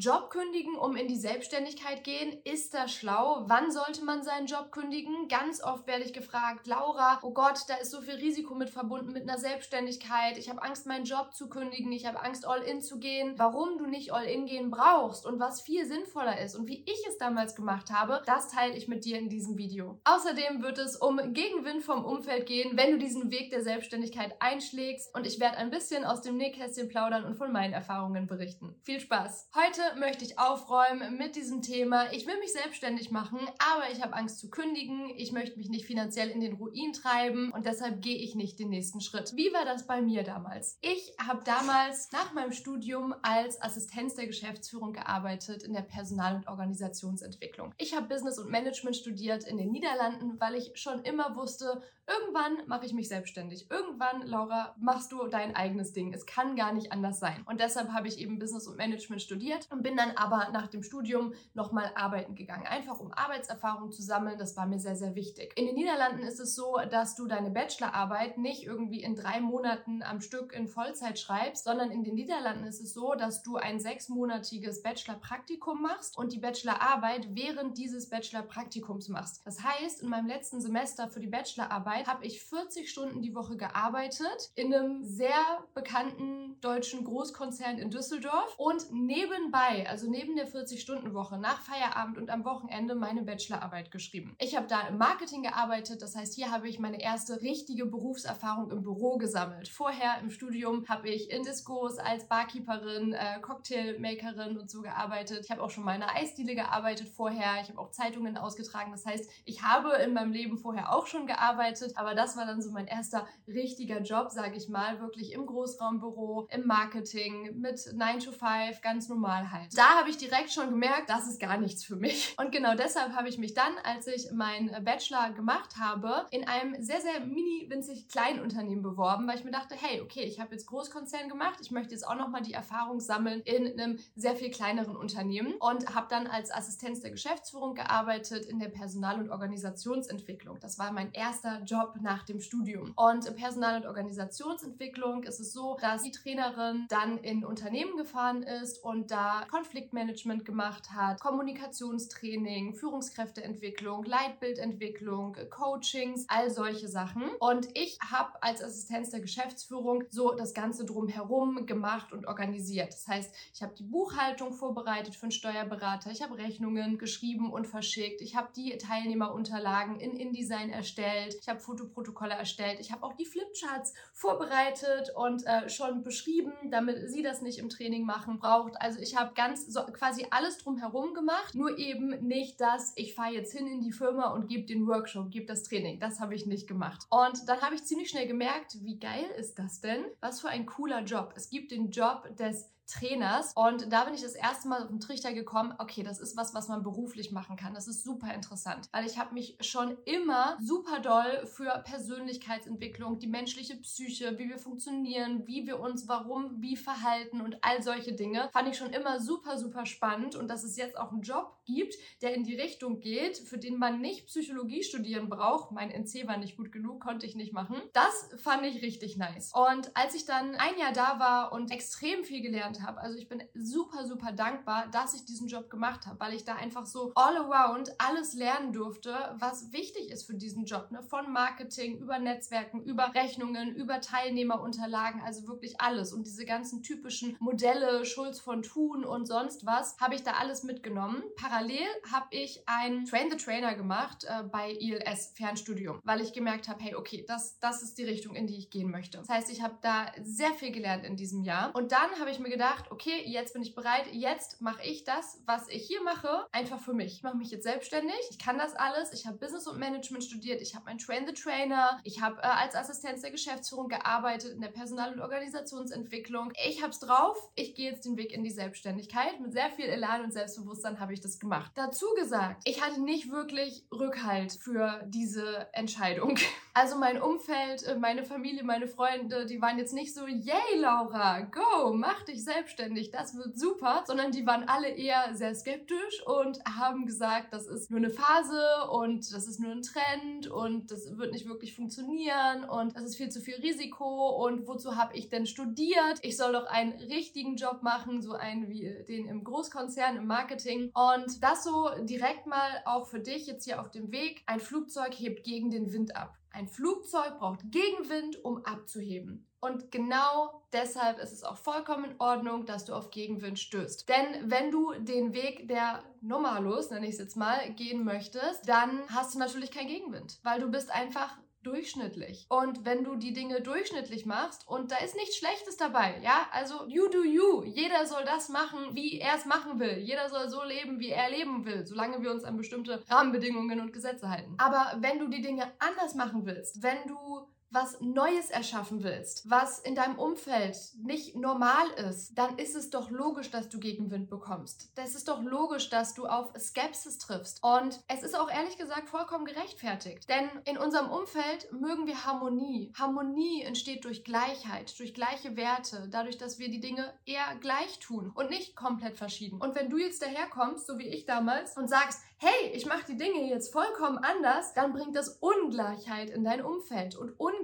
Job kündigen, um in die Selbstständigkeit gehen? Ist das schlau? Wann sollte man seinen Job kündigen? Ganz oft werde ich gefragt, Laura, oh Gott, da ist so viel Risiko mit verbunden mit einer Selbstständigkeit. Ich habe Angst, meinen Job zu kündigen. Ich habe Angst, all in zu gehen. Warum du nicht all in gehen brauchst und was viel sinnvoller ist und wie ich es damals gemacht habe, das teile ich mit dir in diesem Video. Außerdem wird es um Gegenwind vom Umfeld gehen, wenn du diesen Weg der Selbstständigkeit einschlägst und ich werde ein bisschen aus dem Nähkästchen plaudern und von meinen Erfahrungen berichten. Viel Spaß! Heute möchte ich aufräumen mit diesem Thema. Ich will mich selbstständig machen, aber ich habe Angst zu kündigen. Ich möchte mich nicht finanziell in den Ruin treiben und deshalb gehe ich nicht den nächsten Schritt. Wie war das bei mir damals? Ich habe damals nach meinem Studium als Assistenz der Geschäftsführung gearbeitet in der Personal- und Organisationsentwicklung. Ich habe Business und Management studiert in den Niederlanden, weil ich schon immer wusste, irgendwann mache ich mich selbstständig. Irgendwann, Laura, machst du dein eigenes Ding. Es kann gar nicht anders sein. Und deshalb habe ich eben Business und Management studiert und bin dann aber nach dem Studium nochmal arbeiten gegangen. Einfach um Arbeitserfahrung zu sammeln. Das war mir sehr, sehr wichtig. In den Niederlanden ist es so, dass du deine Bachelorarbeit nicht irgendwie in drei Monaten am Stück in Vollzeit schreibst, sondern in den Niederlanden ist es so, dass du ein sechsmonatiges Bachelorpraktikum machst und die Bachelorarbeit während dieses Bachelorpraktikums machst. Das heißt, in meinem letzten Semester für die Bachelorarbeit habe ich 40 Stunden die Woche gearbeitet in einem sehr bekannten deutschen Großkonzern in Düsseldorf und nebenbei, also neben der 40-Stunden-Woche, nach Feierabend und am Wochenende meine Bachelorarbeit geschrieben. Ich habe da im Marketing gearbeitet, das heißt, hier habe ich meine erste richtige Berufserfahrung im Büro gesammelt. Vorher im Studium habe ich in Discos als Barkeeperin, äh, Cocktailmakerin und so gearbeitet. Ich habe auch schon mal in einer Eisdiele gearbeitet vorher. Ich habe auch Zeitungen ausgetragen. Das heißt, ich habe in meinem Leben vorher auch schon gearbeitet, aber das war dann so mein erster richtiger Job, sage ich mal, wirklich im Großraumbüro, im Marketing, mit 9 to 5, ganz normal halt. Da habe ich direkt schon gemerkt, das ist gar nichts für mich. Und genau deshalb habe ich mich dann, als ich meinen Bachelor gemacht habe, in einem sehr, sehr mini, winzig kleinen Unternehmen beworben, weil ich mir dachte, hey, okay, ich habe jetzt Großkonzern gemacht, ich möchte jetzt auch nochmal die Erfahrung sammeln in einem sehr viel kleineren Unternehmen und habe dann als Assistenz der Geschäftsführung gearbeitet in der Personal- und Organisationsentwicklung. Das war mein erster Job nach dem Studium. Und Personal- und Organisationsentwicklung ist es so, dass die Trainerin dann in Unternehmen gefahren ist und da Konfliktmanagement gemacht hat, Kommunikationstraining, Führungskräfteentwicklung, Leitbildentwicklung, Coachings, all solche Sachen. Und ich habe als Assistenz der Geschäftsführung so das Ganze drumherum gemacht und organisiert. Das heißt, ich habe die Buchhaltung vorbereitet für einen Steuerberater, ich habe Rechnungen geschrieben und verschickt, ich habe die Teilnehmerunterlagen in InDesign erstellt, ich habe Fotoprotokolle erstellt, ich habe auch die Flipcharts vorbereitet und äh, schon beschrieben, damit sie das nicht im Training machen braucht. Also ich habe ganz so quasi alles drumherum gemacht, nur eben nicht das, ich fahre jetzt hin in die Firma und gebe den Workshop, gebe das Training. Das habe ich nicht gemacht. Und dann habe ich ziemlich schnell gemerkt, wie geil ist das denn? Was für ein cooler Job. Es gibt den Job des Trainers. Und da bin ich das erste Mal auf den Trichter gekommen, okay, das ist was, was man beruflich machen kann. Das ist super interessant, weil ich habe mich schon immer super doll für Persönlichkeitsentwicklung, die menschliche Psyche, wie wir funktionieren, wie wir uns warum, wie verhalten und all solche Dinge, fand ich schon immer super, super spannend. Und dass es jetzt auch einen Job gibt, der in die Richtung geht, für den man nicht Psychologie studieren braucht. Mein NC war nicht gut genug, konnte ich nicht machen. Das fand ich richtig nice. Und als ich dann ein Jahr da war und extrem viel gelernt habe. Also ich bin super, super dankbar, dass ich diesen Job gemacht habe, weil ich da einfach so all around alles lernen durfte, was wichtig ist für diesen Job. Ne? Von Marketing über Netzwerken, über Rechnungen, über Teilnehmerunterlagen, also wirklich alles. Und diese ganzen typischen Modelle, Schulz von Thun und sonst was, habe ich da alles mitgenommen. Parallel habe ich ein Train the Trainer gemacht äh, bei ILS Fernstudium, weil ich gemerkt habe, hey, okay, das, das ist die Richtung, in die ich gehen möchte. Das heißt, ich habe da sehr viel gelernt in diesem Jahr. Und dann habe ich mir gedacht, gedacht, okay, jetzt bin ich bereit, jetzt mache ich das, was ich hier mache, einfach für mich. Ich mache mich jetzt selbstständig, ich kann das alles, ich habe Business und Management studiert, ich habe mein Train the Trainer, ich habe äh, als Assistenz der Geschäftsführung gearbeitet in der Personal- und Organisationsentwicklung. Ich habe es drauf, ich gehe jetzt den Weg in die Selbstständigkeit. Mit sehr viel Elan und Selbstbewusstsein habe ich das gemacht. Dazu gesagt, ich hatte nicht wirklich Rückhalt für diese Entscheidung. Also mein Umfeld, äh, meine Familie, meine Freunde, die waren jetzt nicht so, yay Laura, go, mach dich selbstständig selbstständig, das wird super, sondern die waren alle eher sehr skeptisch und haben gesagt, das ist nur eine Phase und das ist nur ein Trend und das wird nicht wirklich funktionieren und das ist viel zu viel Risiko und wozu habe ich denn studiert? Ich soll doch einen richtigen Job machen, so einen wie den im Großkonzern, im Marketing. Und das so direkt mal auch für dich jetzt hier auf dem Weg. Ein Flugzeug hebt gegen den Wind ab. Ein Flugzeug braucht Gegenwind, um abzuheben. Und genau deshalb ist es auch vollkommen in Ordnung, dass du auf Gegenwind stößt. Denn wenn du den Weg der Normalos, nenne ich es jetzt mal, gehen möchtest, dann hast du natürlich keinen Gegenwind, weil du bist einfach durchschnittlich. Und wenn du die Dinge durchschnittlich machst und da ist nichts Schlechtes dabei, ja, also you do you. Jeder soll das machen, wie er es machen will. Jeder soll so leben, wie er leben will, solange wir uns an bestimmte Rahmenbedingungen und Gesetze halten. Aber wenn du die Dinge anders machen willst, wenn du was Neues erschaffen willst, was in deinem Umfeld nicht normal ist, dann ist es doch logisch, dass du Gegenwind bekommst. Es ist doch logisch, dass du auf Skepsis triffst. Und es ist auch ehrlich gesagt vollkommen gerechtfertigt. Denn in unserem Umfeld mögen wir Harmonie. Harmonie entsteht durch Gleichheit, durch gleiche Werte, dadurch, dass wir die Dinge eher gleich tun und nicht komplett verschieden. Und wenn du jetzt daherkommst, so wie ich damals, und sagst, hey, ich mache die Dinge jetzt vollkommen anders, dann bringt das Ungleichheit in dein Umfeld. Und Ungleichheit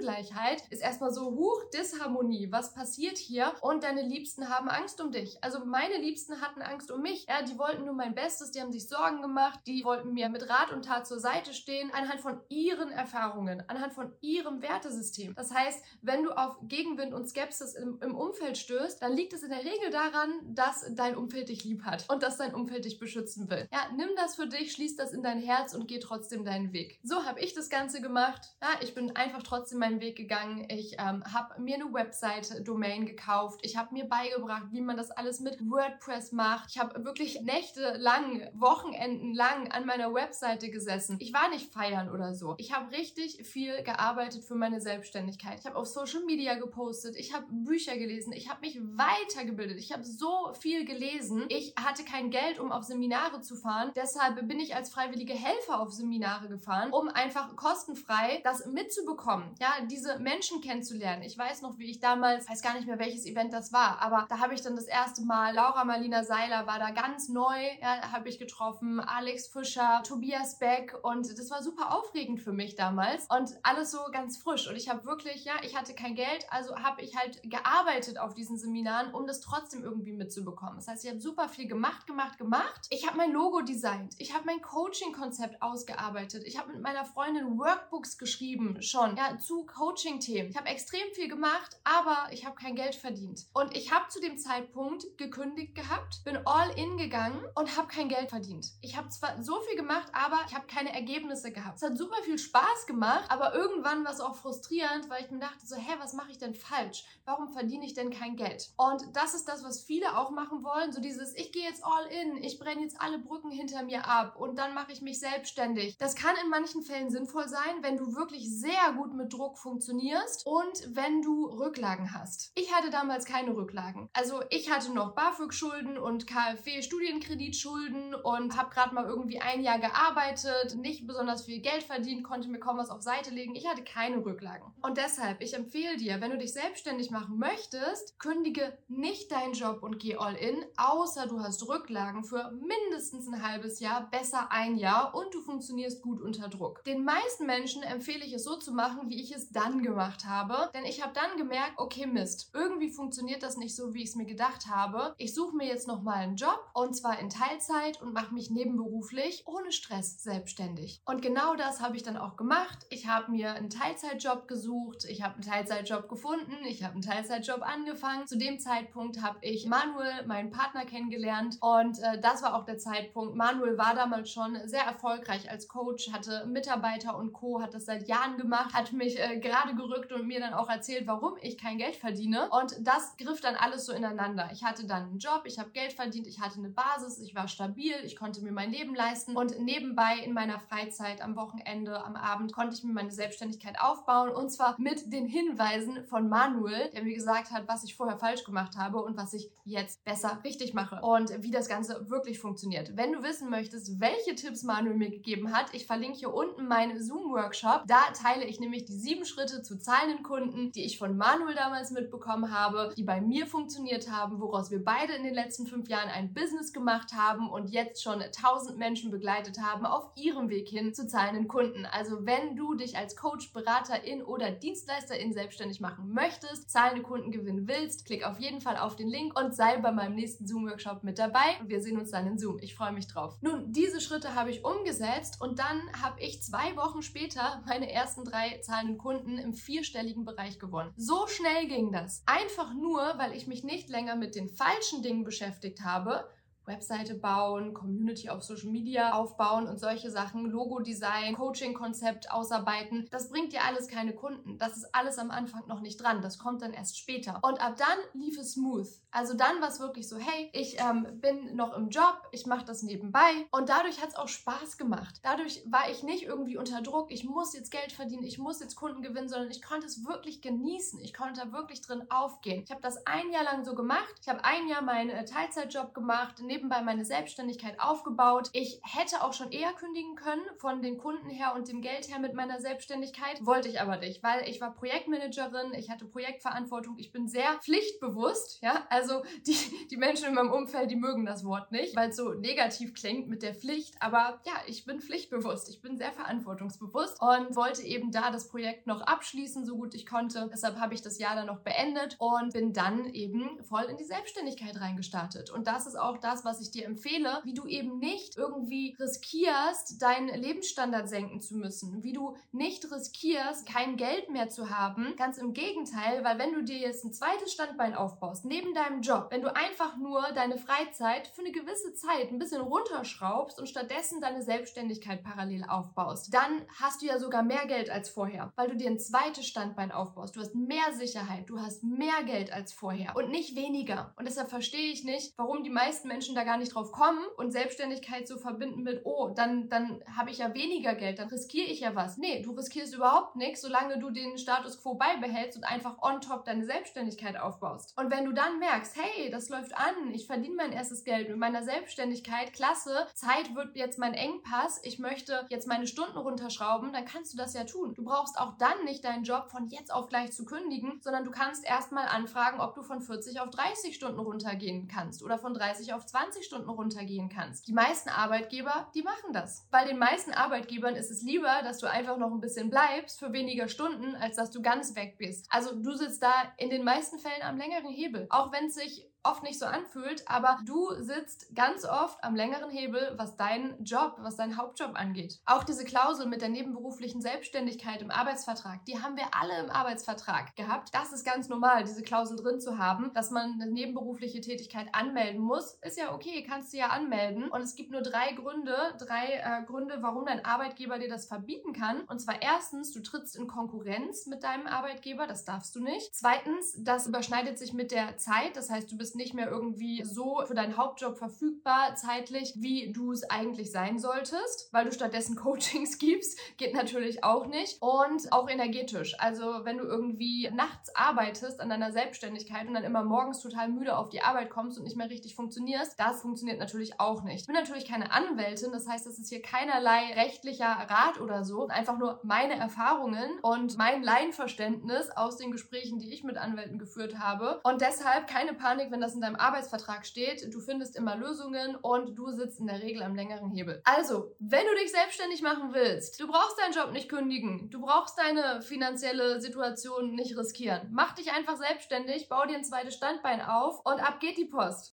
ist erstmal so hoch Disharmonie. Was passiert hier? Und deine Liebsten haben Angst um dich. Also meine Liebsten hatten Angst um mich. Ja, die wollten nur mein Bestes, die haben sich Sorgen gemacht, die wollten mir mit Rat und Tat zur Seite stehen, anhand von ihren Erfahrungen, anhand von ihrem Wertesystem. Das heißt, wenn du auf Gegenwind und Skepsis im, im Umfeld stößt, dann liegt es in der Regel daran, dass dein Umfeld dich lieb hat und dass dein Umfeld dich beschützen will. Ja, nimm das für dich schließ das in dein Herz und geh trotzdem deinen Weg. So habe ich das Ganze gemacht. Ja, ich bin einfach trotzdem meinen Weg gegangen. Ich ähm, habe mir eine Website-Domain gekauft. Ich habe mir beigebracht, wie man das alles mit WordPress macht. Ich habe wirklich Nächte lang, Wochenenden lang an meiner Webseite gesessen. Ich war nicht feiern oder so. Ich habe richtig viel gearbeitet für meine Selbstständigkeit. Ich habe auf Social Media gepostet. Ich habe Bücher gelesen. Ich habe mich weitergebildet. Ich habe so viel gelesen. Ich hatte kein Geld, um auf Seminare zu fahren. Deshalb bin bin ich als freiwillige Helfer auf Seminare gefahren, um einfach kostenfrei das mitzubekommen, ja, diese Menschen kennenzulernen. Ich weiß noch, wie ich damals, weiß gar nicht mehr, welches Event das war, aber da habe ich dann das erste Mal, Laura Marlina Seiler war da ganz neu, ja, habe ich getroffen, Alex Fischer, Tobias Beck und das war super aufregend für mich damals und alles so ganz frisch und ich habe wirklich, ja, ich hatte kein Geld, also habe ich halt gearbeitet auf diesen Seminaren, um das trotzdem irgendwie mitzubekommen. Das heißt, ich habe super viel gemacht, gemacht, gemacht. Ich habe mein Logo designt. Ich habe mein Coaching-Konzept ausgearbeitet. Ich habe mit meiner Freundin Workbooks geschrieben, schon, ja, zu Coaching-Themen. Ich habe extrem viel gemacht, aber ich habe kein Geld verdient. Und ich habe zu dem Zeitpunkt gekündigt gehabt, bin all in gegangen und habe kein Geld verdient. Ich habe zwar so viel gemacht, aber ich habe keine Ergebnisse gehabt. Es hat super viel Spaß gemacht, aber irgendwann war es auch frustrierend, weil ich mir dachte so, hä, was mache ich denn falsch? Warum verdiene ich denn kein Geld? Und das ist das, was viele auch machen wollen, so dieses, ich gehe jetzt all in, ich brenne jetzt alle Brücken hinter mir ab und dann mache ich mich selbstständig. Das kann in manchen Fällen sinnvoll sein, wenn du wirklich sehr gut mit Druck funktionierst und wenn du Rücklagen hast. Ich hatte damals keine Rücklagen. Also ich hatte noch BAföG-Schulden und KfW-Studienkreditschulden und habe gerade mal irgendwie ein Jahr gearbeitet, nicht besonders viel Geld verdient, konnte mir kaum was auf Seite legen. Ich hatte keine Rücklagen. Und deshalb, ich empfehle dir, wenn du dich selbstständig machen möchtest, kündige nicht deinen Job und geh all in, außer du hast Rücklagen für mindestens ein halbes Jahr, besser ein Jahr und du funktionierst gut unter Druck. Den meisten Menschen empfehle ich es so zu machen, wie ich es dann gemacht habe, denn ich habe dann gemerkt, okay Mist, irgendwie funktioniert das nicht so, wie ich es mir gedacht habe. Ich suche mir jetzt nochmal einen Job und zwar in Teilzeit und mache mich nebenberuflich ohne Stress selbstständig. Und genau das habe ich dann auch gemacht. Ich habe mir einen Teilzeitjob gesucht, ich habe einen Teilzeitjob gefunden, ich habe einen Teilzeitjob angefangen. Zu dem Zeitpunkt habe ich Manuel, meinen Partner, kennengelernt und äh, das war auch der Zeitpunkt. Manuel war damals damals schon sehr erfolgreich als Coach, hatte Mitarbeiter und Co., hat das seit Jahren gemacht, hat mich äh, gerade gerückt und mir dann auch erzählt, warum ich kein Geld verdiene. Und das griff dann alles so ineinander. Ich hatte dann einen Job, ich habe Geld verdient, ich hatte eine Basis, ich war stabil, ich konnte mir mein Leben leisten und nebenbei in meiner Freizeit am Wochenende, am Abend konnte ich mir meine Selbstständigkeit aufbauen und zwar mit den Hinweisen von Manuel, der mir gesagt hat, was ich vorher falsch gemacht habe und was ich jetzt besser richtig mache und wie das Ganze wirklich funktioniert. Wenn du wissen möchtest, welche Tipps Manuel mir gegeben hat. Ich verlinke hier unten meinen Zoom-Workshop. Da teile ich nämlich die sieben sieben Schritte zu zahlenden Kunden, die ich von Manuel damals mitbekommen habe, die bei mir funktioniert haben, woraus wir beide in den letzten fünf Jahren ein Business gemacht haben und jetzt schon tausend Menschen begleitet haben auf ihrem Weg hin zu zahlenden Kunden. Also wenn du dich als Coach, Beraterin oder Dienstleisterin selbstständig machen möchtest, zahlende Kunden gewinnen willst, klick auf jeden Fall auf den Link und sei bei meinem nächsten Zoom-Workshop mit dabei. Wir sehen uns dann in Zoom. Ich freue mich drauf. Nun, diese Schritte habe ich umgesetzt und dann habe ich zwei Wochen später meine ersten drei zahlenden Kunden im vierstelligen Bereich gewonnen. So schnell ging das. Einfach nur, weil ich mich nicht länger mit den falschen Dingen beschäftigt habe, Webseite bauen, Community auf Social Media aufbauen und solche Sachen, Logo-Design, Coaching-Konzept ausarbeiten. Das bringt dir alles keine Kunden. Das ist alles am Anfang noch nicht dran. Das kommt dann erst später. Und ab dann lief es smooth. Also dann war es wirklich so, hey, ich ähm, bin noch im Job, ich mache das nebenbei. Und dadurch hat es auch Spaß gemacht. Dadurch war ich nicht irgendwie unter Druck, ich muss jetzt Geld verdienen, ich muss jetzt Kunden gewinnen, sondern ich konnte es wirklich genießen. Ich konnte da wirklich drin aufgehen. Ich habe das ein Jahr lang so gemacht. Ich habe ein Jahr meinen äh, Teilzeitjob gemacht, nebenbei meine Selbstständigkeit aufgebaut. Ich hätte auch schon eher kündigen können von den Kunden her und dem Geld her mit meiner Selbstständigkeit. Wollte ich aber nicht, weil ich war Projektmanagerin, ich hatte Projektverantwortung, ich bin sehr pflichtbewusst. Ja, also die, die Menschen in meinem Umfeld, die mögen das Wort nicht, weil es so negativ klingt mit der Pflicht. Aber ja, ich bin pflichtbewusst, ich bin sehr verantwortungsbewusst und wollte eben da das Projekt noch abschließen, so gut ich konnte. Deshalb habe ich das Jahr dann noch beendet und bin dann eben voll in die Selbstständigkeit reingestartet. Und das ist auch das, was ich dir empfehle, wie du eben nicht irgendwie riskierst, deinen Lebensstandard senken zu müssen, wie du nicht riskierst, kein Geld mehr zu haben. Ganz im Gegenteil, weil wenn du dir jetzt ein zweites Standbein aufbaust, neben deinem Job, wenn du einfach nur deine Freizeit für eine gewisse Zeit ein bisschen runterschraubst und stattdessen deine Selbstständigkeit parallel aufbaust, dann hast du ja sogar mehr Geld als vorher, weil du dir ein zweites Standbein aufbaust. Du hast mehr Sicherheit, du hast mehr Geld als vorher und nicht weniger. Und deshalb verstehe ich nicht, warum die meisten Menschen da gar nicht drauf kommen und Selbstständigkeit so verbinden mit, oh, dann, dann habe ich ja weniger Geld, dann riskiere ich ja was. Nee, du riskierst überhaupt nichts, solange du den Status quo beibehältst und einfach on top deine Selbstständigkeit aufbaust. Und wenn du dann merkst, hey, das läuft an, ich verdiene mein erstes Geld mit meiner Selbstständigkeit, klasse, Zeit wird jetzt mein Engpass, ich möchte jetzt meine Stunden runterschrauben, dann kannst du das ja tun. Du brauchst auch dann nicht deinen Job von jetzt auf gleich zu kündigen, sondern du kannst erstmal anfragen, ob du von 40 auf 30 Stunden runtergehen kannst oder von 30 auf 20 Stunden runtergehen kannst. Die meisten Arbeitgeber, die machen das. Bei den meisten Arbeitgebern ist es lieber, dass du einfach noch ein bisschen bleibst für weniger Stunden, als dass du ganz weg bist. Also du sitzt da in den meisten Fällen am längeren Hebel. Auch wenn es sich oft nicht so anfühlt, aber du sitzt ganz oft am längeren Hebel, was deinen Job, was deinen Hauptjob angeht. Auch diese Klausel mit der nebenberuflichen Selbstständigkeit im Arbeitsvertrag, die haben wir alle im Arbeitsvertrag gehabt. Das ist ganz normal, diese Klausel drin zu haben, dass man eine nebenberufliche Tätigkeit anmelden muss. Ist ja okay, kannst du ja anmelden. Und es gibt nur drei Gründe, drei äh, Gründe, warum dein Arbeitgeber dir das verbieten kann. Und zwar erstens, du trittst in Konkurrenz mit deinem Arbeitgeber, das darfst du nicht. Zweitens, das überschneidet sich mit der Zeit, das heißt, du bist nicht mehr irgendwie so für deinen Hauptjob verfügbar zeitlich, wie du es eigentlich sein solltest, weil du stattdessen Coachings gibst, geht natürlich auch nicht. Und auch energetisch. Also wenn du irgendwie nachts arbeitest an deiner Selbstständigkeit und dann immer morgens total müde auf die Arbeit kommst und nicht mehr richtig funktionierst, das funktioniert natürlich auch nicht. Ich bin natürlich keine Anwältin, das heißt, das ist hier keinerlei rechtlicher Rat oder so, einfach nur meine Erfahrungen und mein Laienverständnis aus den Gesprächen, die ich mit Anwälten geführt habe. Und deshalb keine Panik, wenn das in deinem Arbeitsvertrag steht. Du findest immer Lösungen und du sitzt in der Regel am längeren Hebel. Also, wenn du dich selbstständig machen willst, du brauchst deinen Job nicht kündigen. Du brauchst deine finanzielle Situation nicht riskieren. Mach dich einfach selbstständig, bau dir ein zweites Standbein auf und ab geht die Post.